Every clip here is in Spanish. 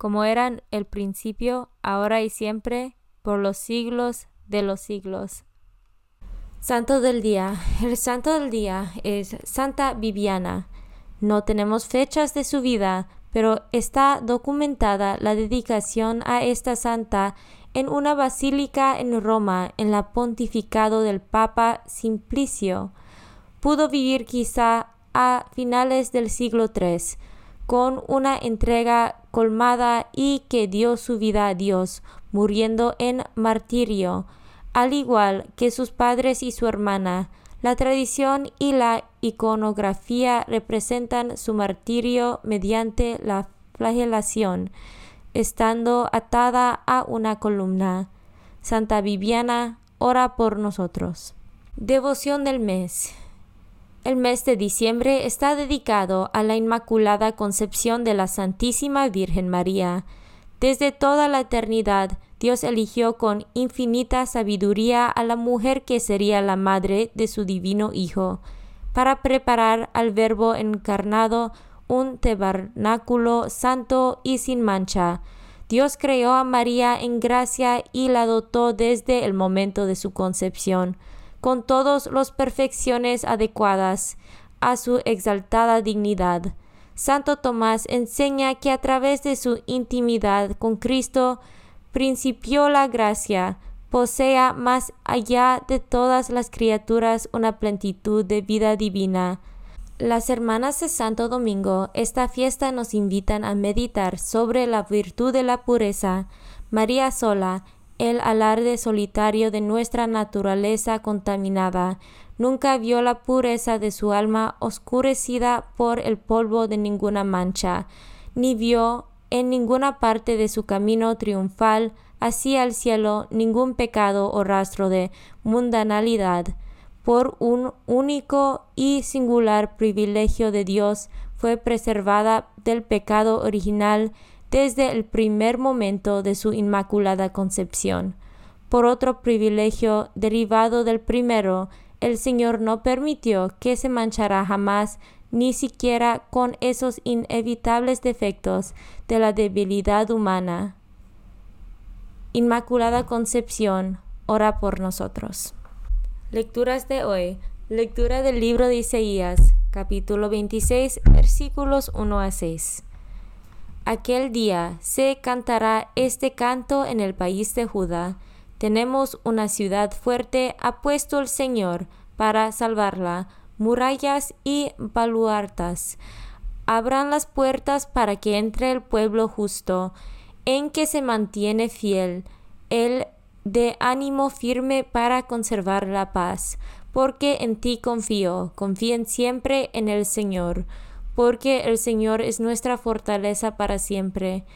como eran el principio, ahora y siempre, por los siglos de los siglos. Santo del Día. El Santo del Día es Santa Viviana. No tenemos fechas de su vida, pero está documentada la dedicación a esta santa en una basílica en Roma en la pontificado del Papa Simplicio. Pudo vivir quizá a finales del siglo III con una entrega colmada y que dio su vida a Dios, muriendo en martirio, al igual que sus padres y su hermana. La tradición y la iconografía representan su martirio mediante la flagelación, estando atada a una columna. Santa Viviana, ora por nosotros. Devoción del mes. El mes de diciembre está dedicado a la Inmaculada Concepción de la Santísima Virgen María. Desde toda la eternidad, Dios eligió con infinita sabiduría a la mujer que sería la madre de su divino Hijo, para preparar al Verbo encarnado un tabernáculo santo y sin mancha. Dios creó a María en gracia y la dotó desde el momento de su concepción con todas las perfecciones adecuadas a su exaltada dignidad. Santo Tomás enseña que a través de su intimidad con Cristo principió la gracia, posea más allá de todas las criaturas una plenitud de vida divina. Las hermanas de Santo Domingo, esta fiesta nos invitan a meditar sobre la virtud de la pureza. María sola, el alarde solitario de nuestra naturaleza contaminada, nunca vio la pureza de su alma oscurecida por el polvo de ninguna mancha, ni vio en ninguna parte de su camino triunfal hacia el cielo ningún pecado o rastro de mundanalidad. Por un único y singular privilegio de Dios fue preservada del pecado original desde el primer momento de su inmaculada concepción. Por otro privilegio derivado del primero, el Señor no permitió que se manchara jamás ni siquiera con esos inevitables defectos de la debilidad humana. Inmaculada Concepción, ora por nosotros. Lecturas de hoy. Lectura del libro de Isaías, capítulo 26, versículos 1 a 6. Aquel día se cantará este canto en el país de Judá. Tenemos una ciudad fuerte, ha puesto el Señor para salvarla, murallas y baluartas. Abran las puertas para que entre el pueblo justo, en que se mantiene fiel, el de ánimo firme para conservar la paz, porque en ti confío, confíen siempre en el Señor, porque el Señor es nuestra fortaleza para siempre,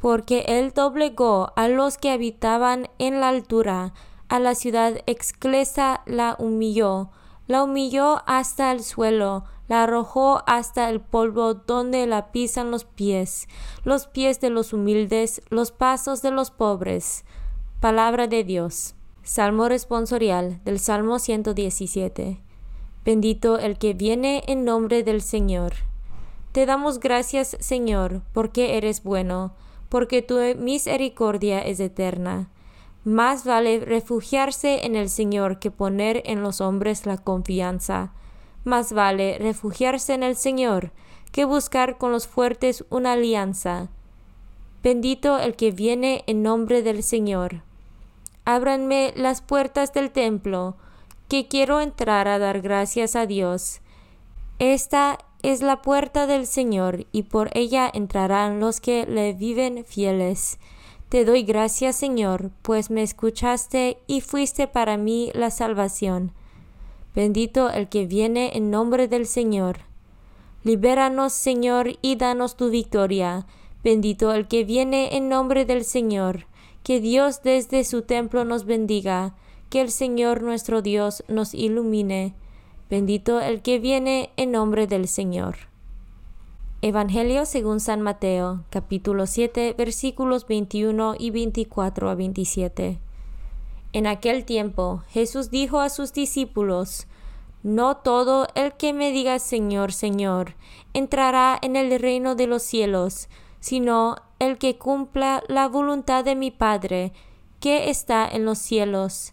porque Él doblegó a los que habitaban en la altura, a la ciudad exclesa la humilló, la humilló hasta el suelo, la arrojó hasta el polvo donde la pisan los pies, los pies de los humildes, los pasos de los pobres. Palabra de Dios. Salmo responsorial del Salmo 117. Bendito el que viene en nombre del Señor. Te damos gracias, Señor, porque eres bueno, porque tu misericordia es eterna. Más vale refugiarse en el Señor que poner en los hombres la confianza. Más vale refugiarse en el Señor que buscar con los fuertes una alianza. Bendito el que viene en nombre del Señor. Ábranme las puertas del templo, que quiero entrar a dar gracias a Dios. Esta es la puerta del Señor, y por ella entrarán los que le viven fieles. Te doy gracias, Señor, pues me escuchaste y fuiste para mí la salvación. Bendito el que viene en nombre del Señor. Libéranos, Señor, y danos tu victoria. Bendito el que viene en nombre del Señor. Que Dios desde su templo nos bendiga, que el Señor nuestro Dios nos ilumine. Bendito el que viene en nombre del Señor. Evangelio según San Mateo, capítulo 7, versículos 21 y 24 a 27. En aquel tiempo Jesús dijo a sus discípulos, No todo el que me diga Señor, Señor, entrará en el reino de los cielos, sino el que cumpla la voluntad de mi Padre, que está en los cielos.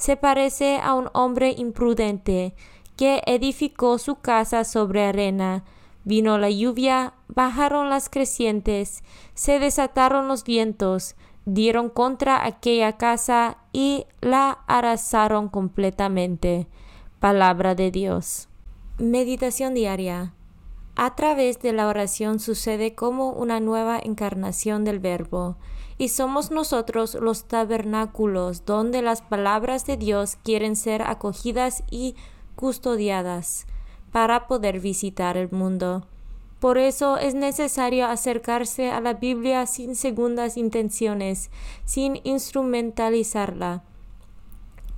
se parece a un hombre imprudente que edificó su casa sobre arena. Vino la lluvia, bajaron las crecientes, se desataron los vientos, dieron contra aquella casa y la arrasaron completamente. Palabra de Dios. Meditación diaria. A través de la oración sucede como una nueva encarnación del Verbo, y somos nosotros los tabernáculos donde las palabras de Dios quieren ser acogidas y custodiadas para poder visitar el mundo. Por eso es necesario acercarse a la Biblia sin segundas intenciones, sin instrumentalizarla.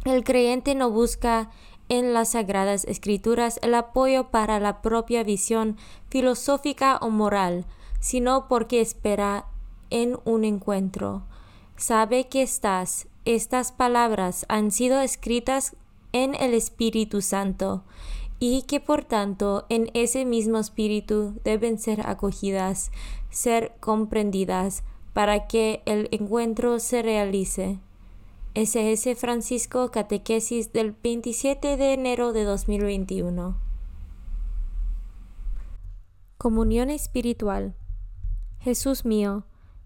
El creyente no busca en las Sagradas Escrituras el apoyo para la propia visión filosófica o moral, sino porque espera en un encuentro. Sabe que estas, estas palabras han sido escritas en el Espíritu Santo y que por tanto en ese mismo espíritu deben ser acogidas, ser comprendidas para que el encuentro se realice. SS Francisco Catequesis del 27 de enero de 2021. Comunión espiritual. Jesús mío,